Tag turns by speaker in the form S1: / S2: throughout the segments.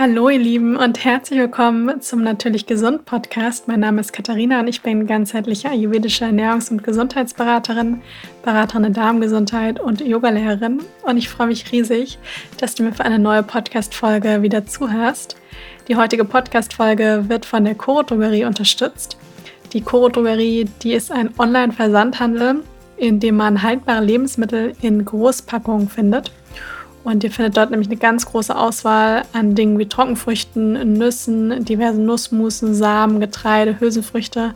S1: Hallo ihr Lieben und herzlich willkommen zum Natürlich Gesund Podcast. Mein Name ist Katharina und ich bin ganzheitliche ayurvedische Ernährungs- und Gesundheitsberaterin, Beraterin in Darmgesundheit und Yogalehrerin. Und ich freue mich riesig, dass du mir für eine neue Podcast-Folge wieder zuhörst. Die heutige Podcast-Folge wird von der Coro Drogerie unterstützt. Die Coro Drogerie, die ist ein Online-Versandhandel, in dem man haltbare Lebensmittel in Großpackungen findet. Und ihr findet dort nämlich eine ganz große Auswahl an Dingen wie Trockenfrüchten, Nüssen, diversen Nussmusen, Samen, Getreide, Hülsenfrüchte,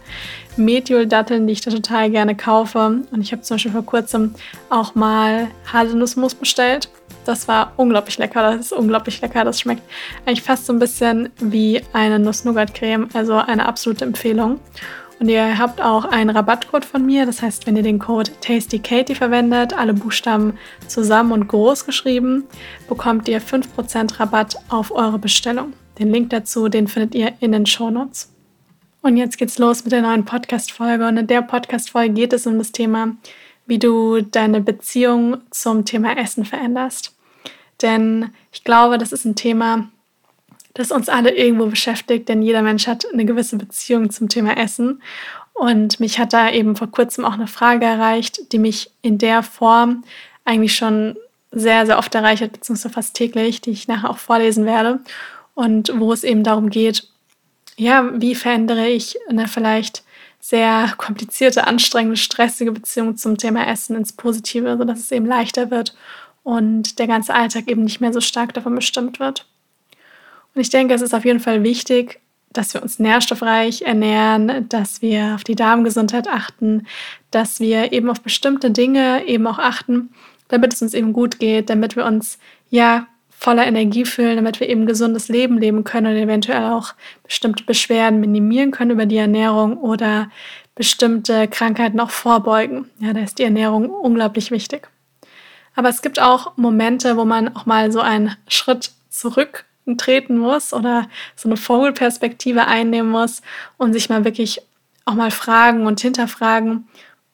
S1: Methioldatteln, die ich da total gerne kaufe. Und ich habe zum Beispiel vor kurzem auch mal Haselnussmus bestellt. Das war unglaublich lecker. Das ist unglaublich lecker. Das schmeckt eigentlich fast so ein bisschen wie eine Nuss-Nougat-Creme. Also eine absolute Empfehlung. Und ihr habt auch einen Rabattcode von mir. Das heißt, wenn ihr den Code TastyKatie verwendet, alle Buchstaben zusammen und groß geschrieben, bekommt ihr 5% Rabatt auf eure Bestellung. Den Link dazu, den findet ihr in den Shownotes. Und jetzt geht's los mit der neuen Podcast-Folge. Und in der Podcast-Folge geht es um das Thema, wie du deine Beziehung zum Thema Essen veränderst. Denn ich glaube, das ist ein Thema, das uns alle irgendwo beschäftigt, denn jeder Mensch hat eine gewisse Beziehung zum Thema Essen. Und mich hat da eben vor kurzem auch eine Frage erreicht, die mich in der Form eigentlich schon sehr, sehr oft erreicht hat, beziehungsweise fast täglich, die ich nachher auch vorlesen werde. Und wo es eben darum geht, ja, wie verändere ich eine vielleicht sehr komplizierte, anstrengende, stressige Beziehung zum Thema Essen ins Positive, sodass es eben leichter wird und der ganze Alltag eben nicht mehr so stark davon bestimmt wird. Und ich denke, es ist auf jeden Fall wichtig, dass wir uns nährstoffreich ernähren, dass wir auf die Darmgesundheit achten, dass wir eben auf bestimmte Dinge eben auch achten, damit es uns eben gut geht, damit wir uns ja voller Energie fühlen, damit wir eben gesundes Leben leben können und eventuell auch bestimmte Beschwerden minimieren können über die Ernährung oder bestimmte Krankheiten auch vorbeugen. Ja, da ist die Ernährung unglaublich wichtig. Aber es gibt auch Momente, wo man auch mal so einen Schritt zurück treten muss oder so eine Vogelperspektive einnehmen muss und sich mal wirklich auch mal fragen und hinterfragen,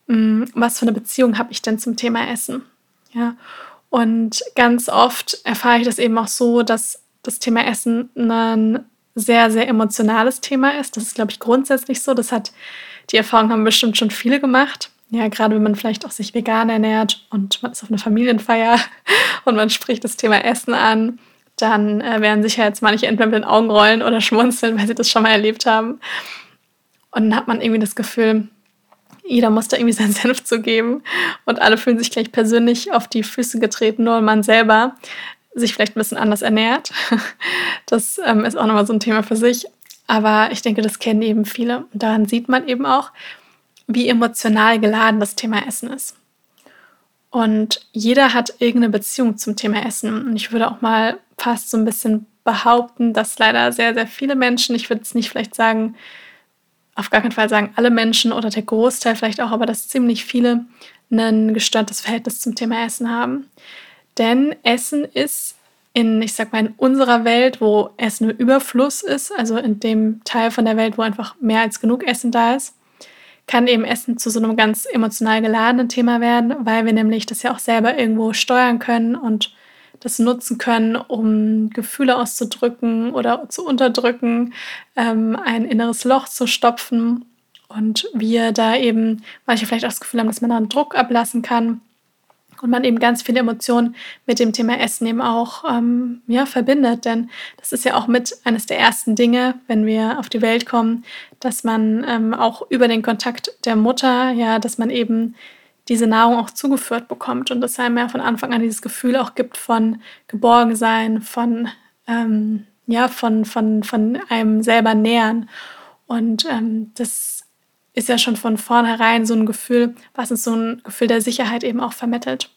S1: mm, was für eine Beziehung habe ich denn zum Thema Essen? Ja, und ganz oft erfahre ich das eben auch so, dass das Thema Essen ein sehr, sehr emotionales Thema ist. Das ist, glaube ich, grundsätzlich so. Das hat die Erfahrung haben bestimmt schon viele gemacht. Ja, gerade wenn man vielleicht auch sich vegan ernährt und man ist auf einer Familienfeier und man spricht das Thema Essen an dann äh, werden sicher jetzt manche entweder mit den Augen rollen oder schmunzeln, weil sie das schon mal erlebt haben. Und dann hat man irgendwie das Gefühl, jeder muss da irgendwie seinen Senf zugeben und alle fühlen sich gleich persönlich auf die Füße getreten, nur man selber sich vielleicht ein bisschen anders ernährt. Das ähm, ist auch nochmal so ein Thema für sich. Aber ich denke, das kennen eben viele. Und daran sieht man eben auch, wie emotional geladen das Thema Essen ist. Und jeder hat irgendeine Beziehung zum Thema Essen. Und ich würde auch mal fast so ein bisschen behaupten, dass leider sehr, sehr viele Menschen, ich würde es nicht vielleicht sagen, auf gar keinen Fall sagen alle Menschen oder der Großteil vielleicht auch, aber dass ziemlich viele ein gestörtes Verhältnis zum Thema Essen haben. Denn Essen ist in, ich sag mal, in unserer Welt, wo Essen im Überfluss ist, also in dem Teil von der Welt, wo einfach mehr als genug Essen da ist, kann eben Essen zu so einem ganz emotional geladenen Thema werden, weil wir nämlich das ja auch selber irgendwo steuern können und das nutzen können, um Gefühle auszudrücken oder zu unterdrücken, ähm, ein inneres Loch zu stopfen und wir da eben manche vielleicht auch das Gefühl haben, dass man da einen Druck ablassen kann und man eben ganz viele Emotionen mit dem Thema Essen eben auch ähm, ja, verbindet. Denn das ist ja auch mit eines der ersten Dinge, wenn wir auf die Welt kommen, dass man ähm, auch über den Kontakt der Mutter, ja, dass man eben diese Nahrung auch zugeführt bekommt und dass einem ja von Anfang an dieses Gefühl auch gibt von Geborgensein, von, ähm, ja, von, von, von einem selber nähern. Und ähm, das ist ja schon von vornherein so ein Gefühl, was uns so ein Gefühl der Sicherheit eben auch vermittelt.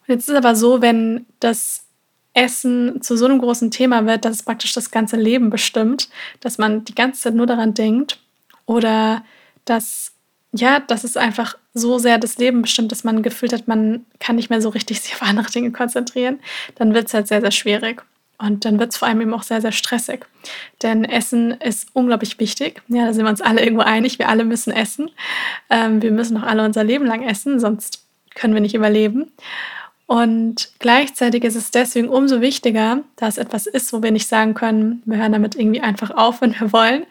S1: Und jetzt ist aber so, wenn das Essen zu so einem großen Thema wird, dass es praktisch das ganze Leben bestimmt, dass man die ganze Zeit nur daran denkt oder dass ja, dass es einfach so sehr das Leben bestimmt, dass man gefühlt hat, man kann nicht mehr so richtig sich auf andere Dinge konzentrieren, dann wird es halt sehr, sehr schwierig. Und dann wird es vor allem eben auch sehr, sehr stressig. Denn Essen ist unglaublich wichtig. Ja, da sind wir uns alle irgendwo einig. Wir alle müssen essen. Ähm, wir müssen auch alle unser Leben lang essen, sonst können wir nicht überleben. Und gleichzeitig ist es deswegen umso wichtiger, dass etwas ist, wo wir nicht sagen können, wir hören damit irgendwie einfach auf, wenn wir wollen,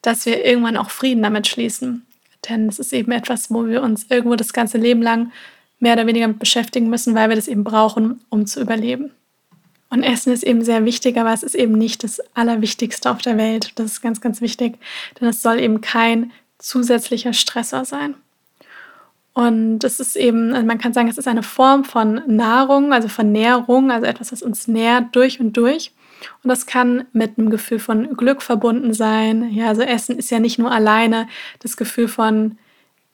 S1: dass wir irgendwann auch Frieden damit schließen. Denn es ist eben etwas, wo wir uns irgendwo das ganze Leben lang mehr oder weniger mit beschäftigen müssen, weil wir das eben brauchen, um zu überleben. Und Essen ist eben sehr wichtig, aber es ist eben nicht das Allerwichtigste auf der Welt. Das ist ganz, ganz wichtig, denn es soll eben kein zusätzlicher Stressor sein. Und es ist eben, also man kann sagen, es ist eine Form von Nahrung, also von Nährung, also etwas, was uns nährt durch und durch. Und das kann mit einem Gefühl von Glück verbunden sein. Ja, also Essen ist ja nicht nur alleine das Gefühl von,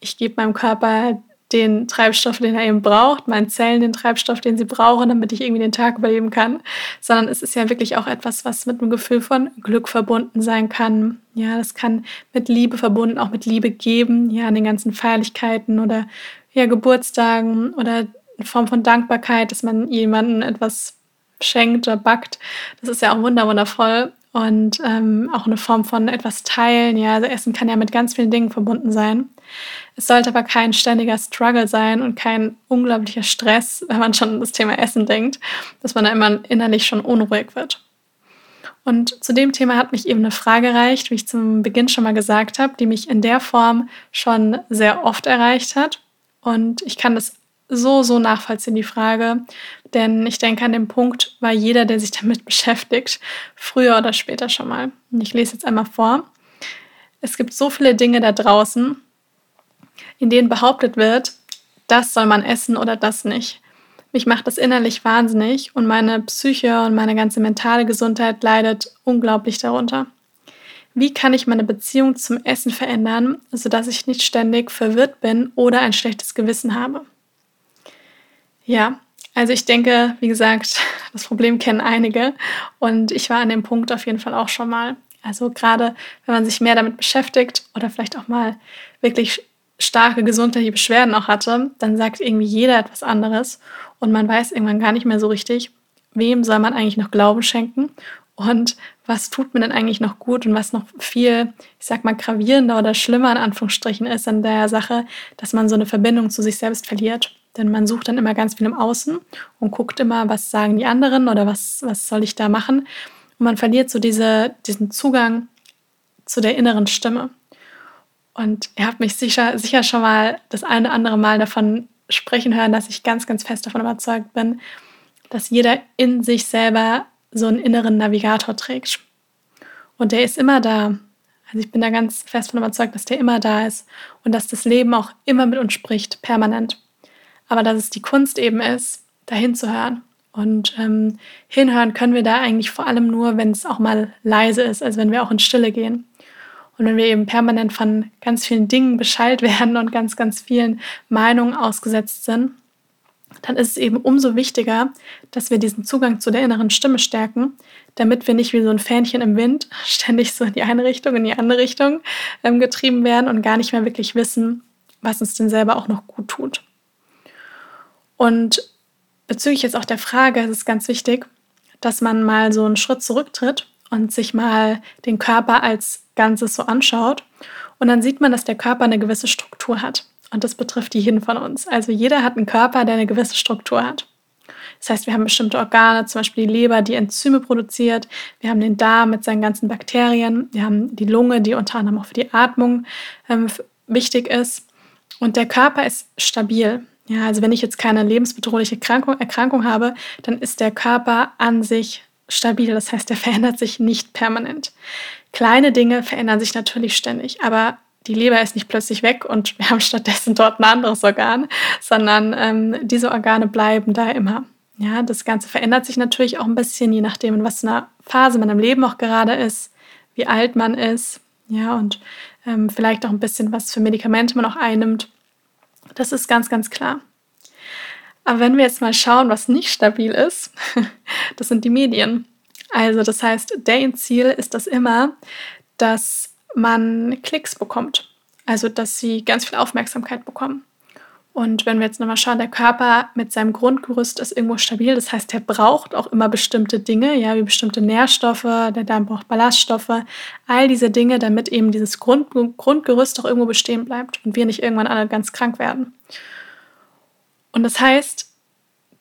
S1: ich gebe meinem Körper den Treibstoff, den er eben braucht, meinen Zellen den Treibstoff, den sie brauchen, damit ich irgendwie den Tag überleben kann, sondern es ist ja wirklich auch etwas, was mit einem Gefühl von Glück verbunden sein kann. Ja, das kann mit Liebe verbunden, auch mit Liebe geben, ja, an den ganzen Feierlichkeiten oder ja, Geburtstagen oder eine Form von Dankbarkeit, dass man jemandem etwas schenkt oder backt. Das ist ja auch wunderwundervoll und ähm, auch eine Form von etwas teilen. Ja, also Essen kann ja mit ganz vielen Dingen verbunden sein. Es sollte aber kein ständiger Struggle sein und kein unglaublicher Stress, wenn man schon an das Thema Essen denkt, dass man da immer innerlich schon unruhig wird. Und zu dem Thema hat mich eben eine Frage erreicht, wie ich zum Beginn schon mal gesagt habe, die mich in der Form schon sehr oft erreicht hat. Und ich kann das so, so nachvollziehen, die Frage. Denn ich denke, an dem Punkt war jeder, der sich damit beschäftigt, früher oder später schon mal. Und ich lese jetzt einmal vor. Es gibt so viele Dinge da draußen, in denen behauptet wird, das soll man essen oder das nicht. Mich macht das innerlich wahnsinnig und meine Psyche und meine ganze mentale Gesundheit leidet unglaublich darunter. Wie kann ich meine Beziehung zum Essen verändern, sodass ich nicht ständig verwirrt bin oder ein schlechtes Gewissen habe? Ja, also ich denke, wie gesagt, das Problem kennen einige und ich war an dem Punkt auf jeden Fall auch schon mal. Also gerade wenn man sich mehr damit beschäftigt oder vielleicht auch mal wirklich starke gesundheitliche Beschwerden auch hatte, dann sagt irgendwie jeder etwas anderes und man weiß irgendwann gar nicht mehr so richtig, wem soll man eigentlich noch Glauben schenken und was tut mir denn eigentlich noch gut und was noch viel, ich sag mal, gravierender oder schlimmer in Anführungsstrichen ist an der Sache, dass man so eine Verbindung zu sich selbst verliert. Denn man sucht dann immer ganz viel im Außen und guckt immer, was sagen die anderen oder was, was soll ich da machen. Und man verliert so diese, diesen Zugang zu der inneren Stimme. Und ihr habt mich sicher, sicher schon mal das eine oder andere Mal davon sprechen hören, dass ich ganz, ganz fest davon überzeugt bin, dass jeder in sich selber so einen inneren Navigator trägt. Und der ist immer da. Also ich bin da ganz fest davon überzeugt, dass der immer da ist und dass das Leben auch immer mit uns spricht, permanent. Aber dass es die Kunst eben ist, dahin zu hören. Und ähm, hinhören können wir da eigentlich vor allem nur, wenn es auch mal leise ist, also wenn wir auch in Stille gehen. Und wenn wir eben permanent von ganz vielen Dingen beschallt werden und ganz, ganz vielen Meinungen ausgesetzt sind, dann ist es eben umso wichtiger, dass wir diesen Zugang zu der inneren Stimme stärken, damit wir nicht wie so ein Fähnchen im Wind ständig so in die eine Richtung, in die andere Richtung ähm, getrieben werden und gar nicht mehr wirklich wissen, was uns denn selber auch noch gut tut. Und bezüglich jetzt auch der Frage ist es ganz wichtig, dass man mal so einen Schritt zurücktritt und sich mal den Körper als Ganzes so anschaut. Und dann sieht man, dass der Körper eine gewisse Struktur hat. Und das betrifft jeden von uns. Also jeder hat einen Körper, der eine gewisse Struktur hat. Das heißt, wir haben bestimmte Organe, zum Beispiel die Leber, die Enzyme produziert. Wir haben den Darm mit seinen ganzen Bakterien. Wir haben die Lunge, die unter anderem auch für die Atmung ähm, wichtig ist. Und der Körper ist stabil. Ja, also wenn ich jetzt keine lebensbedrohliche Erkrankung, Erkrankung habe, dann ist der Körper an sich stabil. Das heißt, er verändert sich nicht permanent. Kleine Dinge verändern sich natürlich ständig, aber die Leber ist nicht plötzlich weg und wir haben stattdessen dort ein anderes Organ, sondern ähm, diese Organe bleiben da immer. Ja, das Ganze verändert sich natürlich auch ein bisschen, je nachdem, in was einer Phase man im Leben auch gerade ist, wie alt man ist, ja, und ähm, vielleicht auch ein bisschen, was für Medikamente man auch einnimmt. Das ist ganz, ganz klar. Aber wenn wir jetzt mal schauen, was nicht stabil ist, das sind die Medien. Also das heißt, dein Ziel ist das immer, dass man Klicks bekommt. Also dass sie ganz viel Aufmerksamkeit bekommen. Und wenn wir jetzt nochmal schauen, der Körper mit seinem Grundgerüst ist irgendwo stabil. Das heißt, er braucht auch immer bestimmte Dinge, ja, wie bestimmte Nährstoffe, der Darm braucht Ballaststoffe, all diese Dinge, damit eben dieses Grund, Grundgerüst auch irgendwo bestehen bleibt und wir nicht irgendwann alle ganz krank werden. Und das heißt,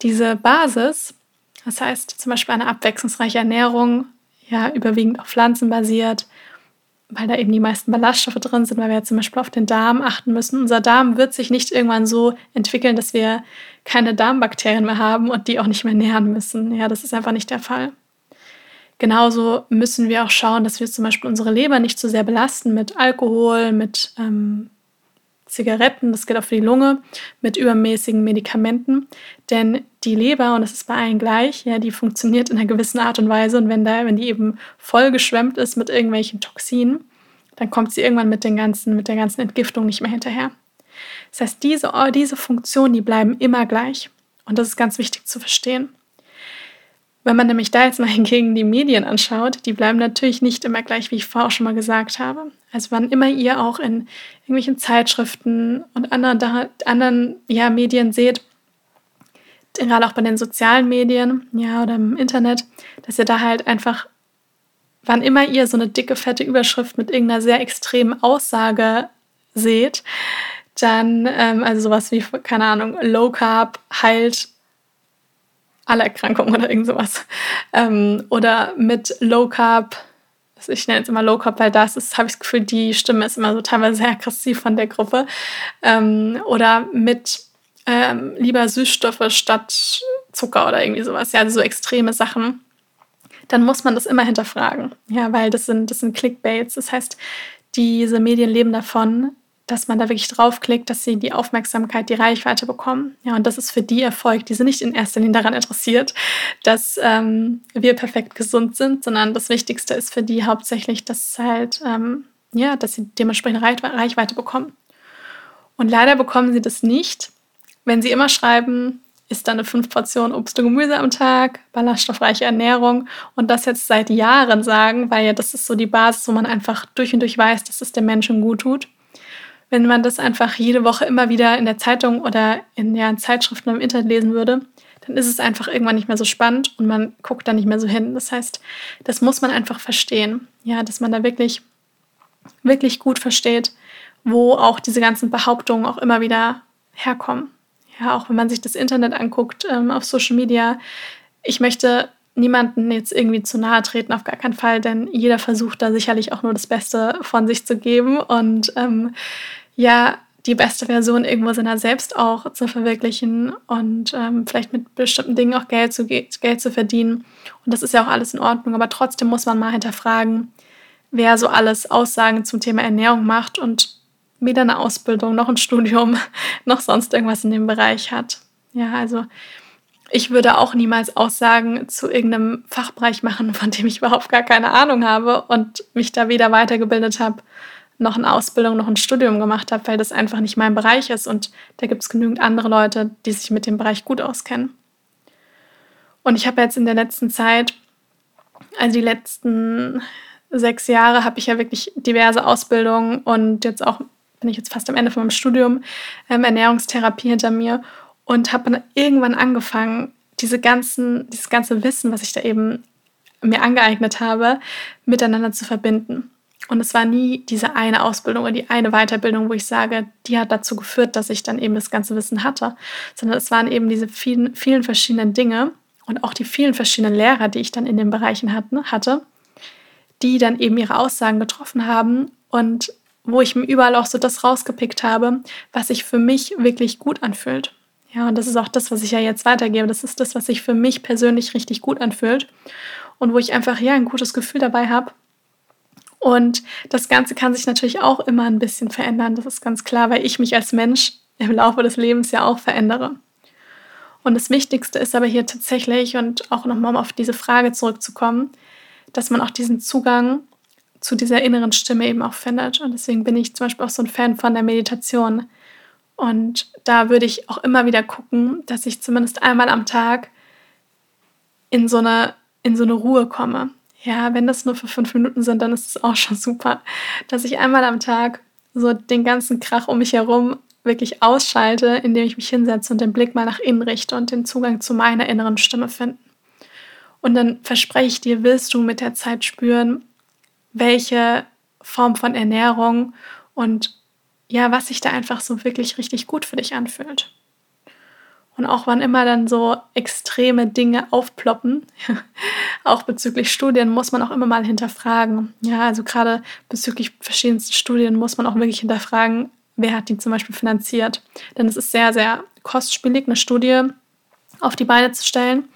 S1: diese Basis, das heißt zum Beispiel eine abwechslungsreiche Ernährung, ja, überwiegend auf Pflanzen basiert, weil da eben die meisten Ballaststoffe drin sind, weil wir ja zum Beispiel auf den Darm achten müssen. Unser Darm wird sich nicht irgendwann so entwickeln, dass wir keine Darmbakterien mehr haben und die auch nicht mehr nähren müssen. Ja, das ist einfach nicht der Fall. Genauso müssen wir auch schauen, dass wir zum Beispiel unsere Leber nicht zu so sehr belasten mit Alkohol, mit ähm, Zigaretten, das gilt auch für die Lunge, mit übermäßigen Medikamenten. Denn die Leber, und das ist bei allen gleich, ja, die funktioniert in einer gewissen Art und Weise. Und wenn, da, wenn die eben voll geschwemmt ist mit irgendwelchen Toxinen, dann kommt sie irgendwann mit, den ganzen, mit der ganzen Entgiftung nicht mehr hinterher. Das heißt, diese, diese Funktionen, die bleiben immer gleich. Und das ist ganz wichtig zu verstehen. Wenn man nämlich da jetzt mal hingegen die Medien anschaut, die bleiben natürlich nicht immer gleich, wie ich vorher auch schon mal gesagt habe. Also wann immer ihr auch in irgendwelchen Zeitschriften und anderen, anderen ja, Medien seht, gerade auch bei den sozialen Medien, ja, oder im Internet, dass ihr da halt einfach, wann immer ihr so eine dicke, fette Überschrift mit irgendeiner sehr extremen Aussage seht, dann, ähm, also sowas wie, keine Ahnung, Low Carb heilt alle Erkrankungen oder irgend sowas. Ähm, oder mit Low Carb, ich nenne es immer Low Carb, weil das ist, habe ich das Gefühl, die Stimme ist immer so teilweise sehr aggressiv von der Gruppe. Ähm, oder mit ähm, lieber Süßstoffe statt Zucker oder irgendwie sowas. Ja, also so extreme Sachen. Dann muss man das immer hinterfragen. Ja, weil das sind, das sind Clickbaits. Das heißt, diese Medien leben davon, dass man da wirklich draufklickt, dass sie die Aufmerksamkeit, die Reichweite bekommen. Ja, und das ist für die Erfolg. Die sind nicht in erster Linie daran interessiert, dass ähm, wir perfekt gesund sind, sondern das Wichtigste ist für die hauptsächlich, dass halt, ähm, ja, dass sie dementsprechend Reichweite bekommen. Und leider bekommen sie das nicht, wenn sie immer schreiben, ist da eine fünf Portionen Obst und Gemüse am Tag, ballaststoffreiche Ernährung und das jetzt seit Jahren sagen, weil ja das ist so die Basis, wo man einfach durch und durch weiß, dass es dem Menschen gut tut wenn man das einfach jede Woche immer wieder in der Zeitung oder in ja, Zeitschriften im Internet lesen würde, dann ist es einfach irgendwann nicht mehr so spannend und man guckt da nicht mehr so hin. Das heißt, das muss man einfach verstehen. Ja, dass man da wirklich, wirklich gut versteht, wo auch diese ganzen Behauptungen auch immer wieder herkommen. Ja, auch wenn man sich das Internet anguckt, ähm, auf Social Media. Ich möchte niemanden jetzt irgendwie zu nahe treten, auf gar keinen Fall, denn jeder versucht da sicherlich auch nur das Beste von sich zu geben und ähm, ja, die beste Version irgendwo seiner selbst auch zu verwirklichen und ähm, vielleicht mit bestimmten Dingen auch Geld zu, Geld zu verdienen. Und das ist ja auch alles in Ordnung, aber trotzdem muss man mal hinterfragen, wer so alles Aussagen zum Thema Ernährung macht und weder eine Ausbildung noch ein Studium noch sonst irgendwas in dem Bereich hat. Ja, also ich würde auch niemals Aussagen zu irgendeinem Fachbereich machen, von dem ich überhaupt gar keine Ahnung habe und mich da weder weitergebildet habe, noch eine Ausbildung, noch ein Studium gemacht habe, weil das einfach nicht mein Bereich ist und da gibt es genügend andere Leute, die sich mit dem Bereich gut auskennen. Und ich habe jetzt in der letzten Zeit, also die letzten sechs Jahre, habe ich ja wirklich diverse Ausbildungen und jetzt auch bin ich jetzt fast am Ende von meinem Studium ähm, Ernährungstherapie hinter mir und habe dann irgendwann angefangen, diese ganzen, dieses ganze Wissen, was ich da eben mir angeeignet habe, miteinander zu verbinden. Und es war nie diese eine Ausbildung oder die eine Weiterbildung, wo ich sage, die hat dazu geführt, dass ich dann eben das ganze Wissen hatte, sondern es waren eben diese vielen, vielen verschiedenen Dinge und auch die vielen verschiedenen Lehrer, die ich dann in den Bereichen hatte, die dann eben ihre Aussagen getroffen haben und wo ich mir überall auch so das rausgepickt habe, was sich für mich wirklich gut anfühlt. Ja, und das ist auch das, was ich ja jetzt weitergebe. Das ist das, was sich für mich persönlich richtig gut anfühlt und wo ich einfach ja ein gutes Gefühl dabei habe. Und das Ganze kann sich natürlich auch immer ein bisschen verändern. Das ist ganz klar, weil ich mich als Mensch im Laufe des Lebens ja auch verändere. Und das Wichtigste ist aber hier tatsächlich, und auch nochmal auf diese Frage zurückzukommen, dass man auch diesen Zugang zu dieser inneren Stimme eben auch findet. Und deswegen bin ich zum Beispiel auch so ein Fan von der Meditation, und da würde ich auch immer wieder gucken, dass ich zumindest einmal am Tag in so eine, in so eine Ruhe komme. Ja, wenn das nur für fünf Minuten sind, dann ist es auch schon super, dass ich einmal am Tag so den ganzen Krach um mich herum wirklich ausschalte, indem ich mich hinsetze und den Blick mal nach innen richte und den Zugang zu meiner inneren Stimme finden. Und dann verspreche ich dir, willst du mit der Zeit spüren, welche Form von Ernährung und ja, was sich da einfach so wirklich richtig gut für dich anfühlt. Und auch wann immer dann so extreme Dinge aufploppen, auch bezüglich Studien, muss man auch immer mal hinterfragen. Ja, also gerade bezüglich verschiedensten Studien muss man auch wirklich hinterfragen, wer hat die zum Beispiel finanziert. Denn es ist sehr, sehr kostspielig, eine Studie auf die Beine zu stellen.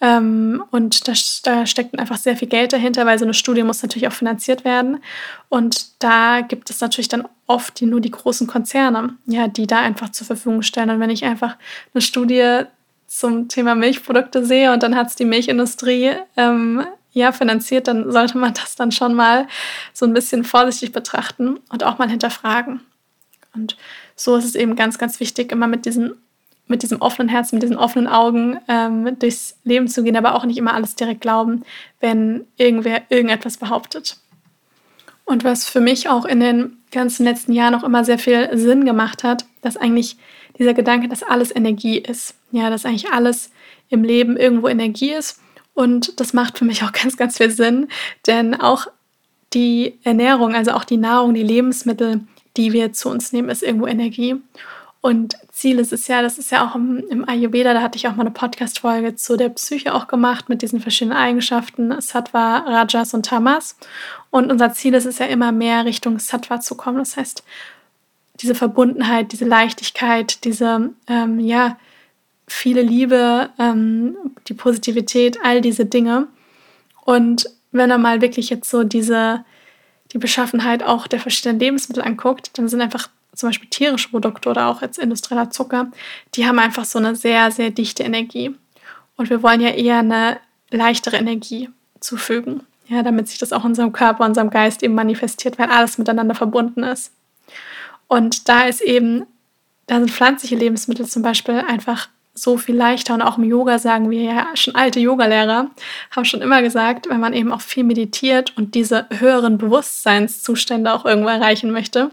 S1: Ähm, und da, da steckt einfach sehr viel Geld dahinter, weil so eine Studie muss natürlich auch finanziert werden. Und da gibt es natürlich dann oft die, nur die großen Konzerne, ja, die da einfach zur Verfügung stellen. Und wenn ich einfach eine Studie zum Thema Milchprodukte sehe und dann hat es die Milchindustrie ähm, ja, finanziert, dann sollte man das dann schon mal so ein bisschen vorsichtig betrachten und auch mal hinterfragen. Und so ist es eben ganz, ganz wichtig, immer mit diesen mit diesem offenen Herzen, mit diesen offenen Augen ähm, durchs Leben zu gehen, aber auch nicht immer alles direkt glauben, wenn irgendwer irgendetwas behauptet. Und was für mich auch in den ganzen letzten Jahren auch immer sehr viel Sinn gemacht hat, dass eigentlich dieser Gedanke, dass alles Energie ist. Ja, dass eigentlich alles im Leben irgendwo Energie ist. Und das macht für mich auch ganz, ganz viel Sinn, denn auch die Ernährung, also auch die Nahrung, die Lebensmittel, die wir zu uns nehmen, ist irgendwo Energie. Und Ziel ist es ja, das ist ja auch im, im Ayurveda, da hatte ich auch mal eine Podcast-Folge zu der Psyche auch gemacht mit diesen verschiedenen Eigenschaften, Sattva, Rajas und Tamas. Und unser Ziel ist es ja immer mehr Richtung Sattva zu kommen. Das heißt, diese Verbundenheit, diese Leichtigkeit, diese, ähm, ja, viele Liebe, ähm, die Positivität, all diese Dinge. Und wenn er mal wirklich jetzt so diese, die Beschaffenheit auch der verschiedenen Lebensmittel anguckt, dann sind einfach zum Beispiel tierische Produkte oder auch jetzt industrieller Zucker, die haben einfach so eine sehr, sehr dichte Energie. Und wir wollen ja eher eine leichtere Energie zufügen, ja, damit sich das auch in unserem Körper, unserem Geist eben manifestiert, weil alles miteinander verbunden ist. Und da ist eben, da sind pflanzliche Lebensmittel zum Beispiel einfach so viel leichter und auch im Yoga sagen wir ja schon alte Yogalehrer haben schon immer gesagt, wenn man eben auch viel meditiert und diese höheren Bewusstseinszustände auch irgendwo erreichen möchte,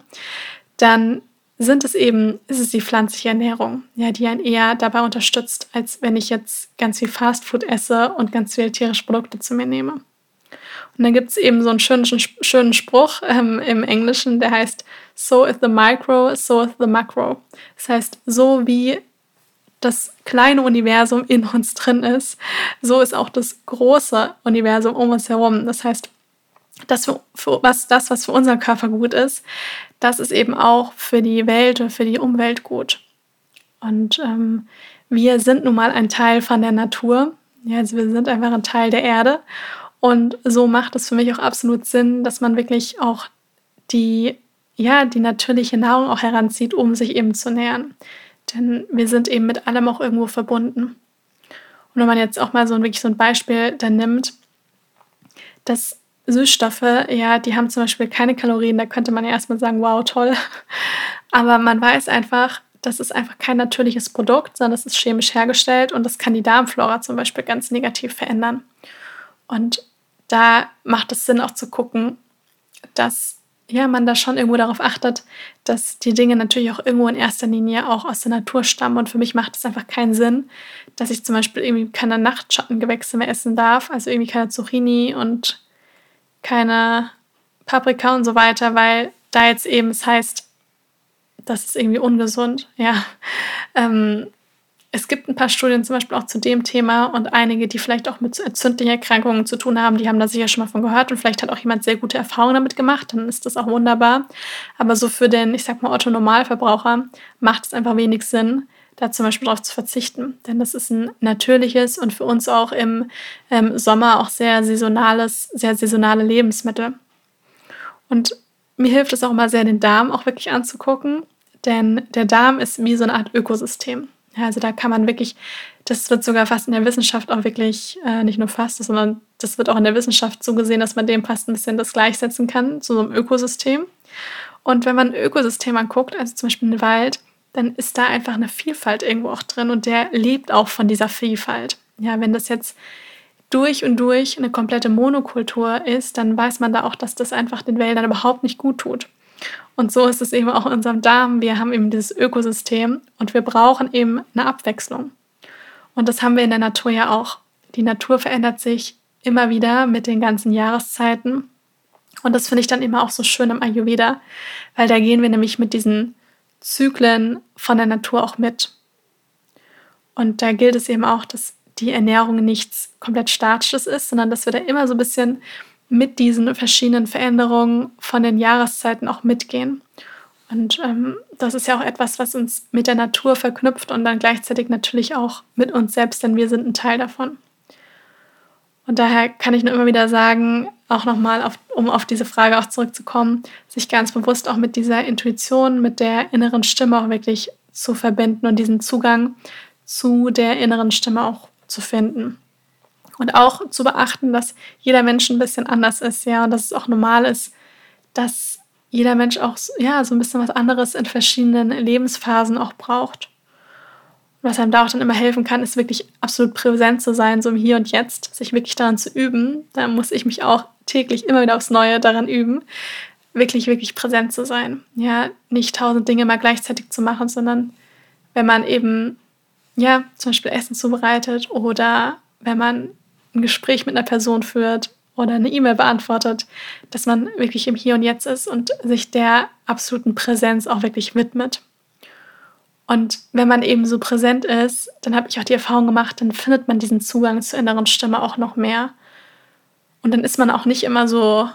S1: dann sind es eben, ist es die pflanzliche Ernährung, ja, die einen eher dabei unterstützt, als wenn ich jetzt ganz viel Fastfood esse und ganz viele tierische Produkte zu mir nehme. Und dann gibt es eben so einen schönen, schönen Spruch ähm, im Englischen, der heißt, so is the micro, so is the macro. Das heißt, so wie das kleine Universum in uns drin ist, so ist auch das große Universum um uns herum. Das heißt, das, für, was, das, was für unseren Körper gut ist, das ist eben auch für die Welt und für die Umwelt gut. Und ähm, wir sind nun mal ein Teil von der Natur. Ja, also wir sind einfach ein Teil der Erde. Und so macht es für mich auch absolut Sinn, dass man wirklich auch die, ja, die natürliche Nahrung auch heranzieht, um sich eben zu nähern. Denn wir sind eben mit allem auch irgendwo verbunden. Und wenn man jetzt auch mal so ein, wirklich so ein Beispiel dann nimmt, dass Süßstoffe, ja, die haben zum Beispiel keine Kalorien. Da könnte man ja erstmal sagen, wow, toll. Aber man weiß einfach, das ist einfach kein natürliches Produkt, sondern es ist chemisch hergestellt und das kann die Darmflora zum Beispiel ganz negativ verändern. Und da macht es Sinn auch zu gucken, dass ja, man da schon irgendwo darauf achtet, dass die Dinge natürlich auch irgendwo in erster Linie auch aus der Natur stammen. Und für mich macht es einfach keinen Sinn, dass ich zum Beispiel irgendwie keine Nachtschattengewächse mehr essen darf, also irgendwie keine Zucchini und keine Paprika und so weiter, weil da jetzt eben es heißt, das ist irgendwie ungesund. Ja, ähm, es gibt ein paar Studien zum Beispiel auch zu dem Thema und einige, die vielleicht auch mit entzündlichen Erkrankungen zu tun haben, die haben da sicher schon mal von gehört und vielleicht hat auch jemand sehr gute Erfahrungen damit gemacht, dann ist das auch wunderbar. Aber so für den, ich sag mal, Otto-Normalverbraucher macht es einfach wenig Sinn, da zum Beispiel darauf zu verzichten. Denn das ist ein natürliches und für uns auch im ähm, Sommer auch sehr saisonales, sehr saisonale Lebensmittel. Und mir hilft es auch immer sehr, den Darm auch wirklich anzugucken, denn der Darm ist wie so eine Art Ökosystem. Ja, also da kann man wirklich, das wird sogar fast in der Wissenschaft auch wirklich, äh, nicht nur fast, sondern das wird auch in der Wissenschaft so gesehen, dass man dem fast ein bisschen das gleichsetzen kann zu so einem Ökosystem. Und wenn man ein Ökosystem anguckt, also zum Beispiel einen Wald, dann ist da einfach eine Vielfalt irgendwo auch drin und der lebt auch von dieser Vielfalt. Ja, wenn das jetzt durch und durch eine komplette Monokultur ist, dann weiß man da auch, dass das einfach den Wäldern überhaupt nicht gut tut. Und so ist es eben auch in unserem Darm. Wir haben eben dieses Ökosystem und wir brauchen eben eine Abwechslung. Und das haben wir in der Natur ja auch. Die Natur verändert sich immer wieder mit den ganzen Jahreszeiten. Und das finde ich dann immer auch so schön im Ayurveda, weil da gehen wir nämlich mit diesen Zyklen von der Natur auch mit. Und da gilt es eben auch, dass die Ernährung nichts komplett Statisches ist, sondern dass wir da immer so ein bisschen mit diesen verschiedenen Veränderungen von den Jahreszeiten auch mitgehen. Und ähm, das ist ja auch etwas, was uns mit der Natur verknüpft und dann gleichzeitig natürlich auch mit uns selbst, denn wir sind ein Teil davon. Und daher kann ich nur immer wieder sagen, auch nochmal, auf, um auf diese Frage auch zurückzukommen, sich ganz bewusst auch mit dieser Intuition, mit der inneren Stimme auch wirklich zu verbinden und diesen Zugang zu der inneren Stimme auch zu finden. Und auch zu beachten, dass jeder Mensch ein bisschen anders ist, ja, und dass es auch normal ist, dass jeder Mensch auch ja, so ein bisschen was anderes in verschiedenen Lebensphasen auch braucht. Und was einem da auch dann immer helfen kann, ist wirklich absolut präsent zu sein, so im Hier und Jetzt, sich wirklich daran zu üben. Da muss ich mich auch täglich immer wieder aufs Neue daran üben, wirklich, wirklich präsent zu sein. Ja, nicht tausend Dinge mal gleichzeitig zu machen, sondern wenn man eben, ja, zum Beispiel Essen zubereitet oder wenn man ein Gespräch mit einer Person führt oder eine E-Mail beantwortet, dass man wirklich im Hier und Jetzt ist und sich der absoluten Präsenz auch wirklich widmet. Und wenn man eben so präsent ist, dann habe ich auch die Erfahrung gemacht, dann findet man diesen Zugang zur inneren Stimme auch noch mehr. Und dann ist man auch nicht immer so,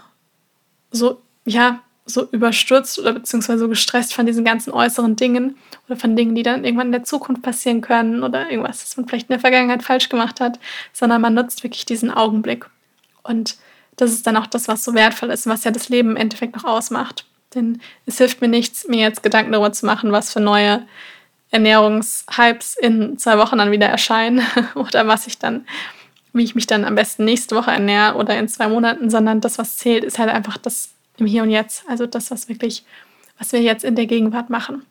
S1: so, ja, so überstürzt oder beziehungsweise so gestresst von diesen ganzen äußeren Dingen oder von Dingen, die dann irgendwann in der Zukunft passieren können oder irgendwas, das man vielleicht in der Vergangenheit falsch gemacht hat, sondern man nutzt wirklich diesen Augenblick. Und das ist dann auch das, was so wertvoll ist, was ja das Leben im Endeffekt noch ausmacht. Denn es hilft mir nichts, mir jetzt Gedanken darüber zu machen, was für neue Ernährungshypes in zwei Wochen dann wieder erscheinen oder was ich dann, wie ich mich dann am besten nächste Woche ernähre oder in zwei Monaten, sondern das, was zählt, ist halt einfach das im Hier und Jetzt. Also das, was wirklich, was wir jetzt in der Gegenwart machen.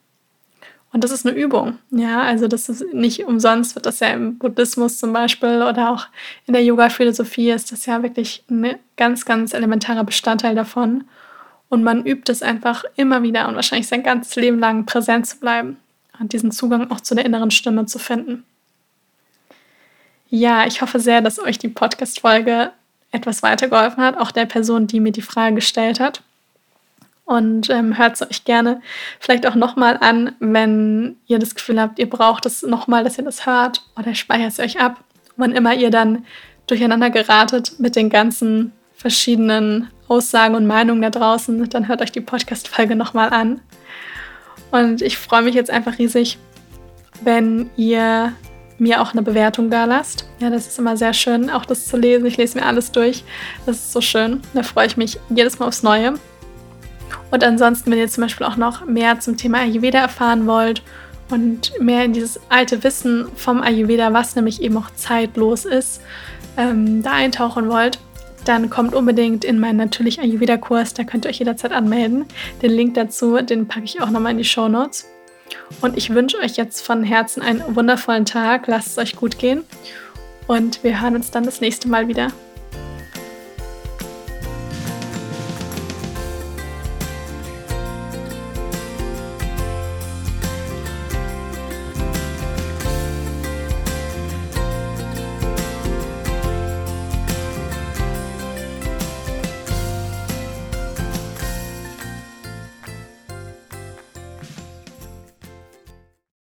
S1: Und das ist eine Übung. Ja, also das ist nicht umsonst, wird das ja im Buddhismus zum Beispiel oder auch in der Yoga-Philosophie ist das ja wirklich ein ganz, ganz elementarer Bestandteil davon. Und man übt es einfach immer wieder und wahrscheinlich sein ganzes Leben lang präsent zu bleiben und diesen Zugang auch zu der inneren Stimme zu finden. Ja, ich hoffe sehr, dass euch die Podcast-Folge etwas weitergeholfen hat, auch der Person, die mir die Frage gestellt hat und ähm, hört es euch gerne vielleicht auch nochmal an, wenn ihr das Gefühl habt, ihr braucht es nochmal, dass ihr das hört oder speichert es euch ab. Wann immer ihr dann durcheinander geratet mit den ganzen verschiedenen Aussagen und Meinungen da draußen, dann hört euch die Podcast-Folge nochmal an. Und ich freue mich jetzt einfach riesig, wenn ihr mir auch eine Bewertung da lasst. Ja, das ist immer sehr schön, auch das zu lesen. Ich lese mir alles durch. Das ist so schön. Da freue ich mich jedes Mal aufs Neue. Und ansonsten, wenn ihr zum Beispiel auch noch mehr zum Thema Ayurveda erfahren wollt und mehr in dieses alte Wissen vom Ayurveda, was nämlich eben auch zeitlos ist, ähm, da eintauchen wollt, dann kommt unbedingt in meinen natürlich Ayurveda-Kurs. Da könnt ihr euch jederzeit anmelden. Den Link dazu, den packe ich auch nochmal in die Show Notes. Und ich wünsche euch jetzt von Herzen einen wundervollen Tag. Lasst es euch gut gehen. Und wir hören uns dann das nächste Mal wieder.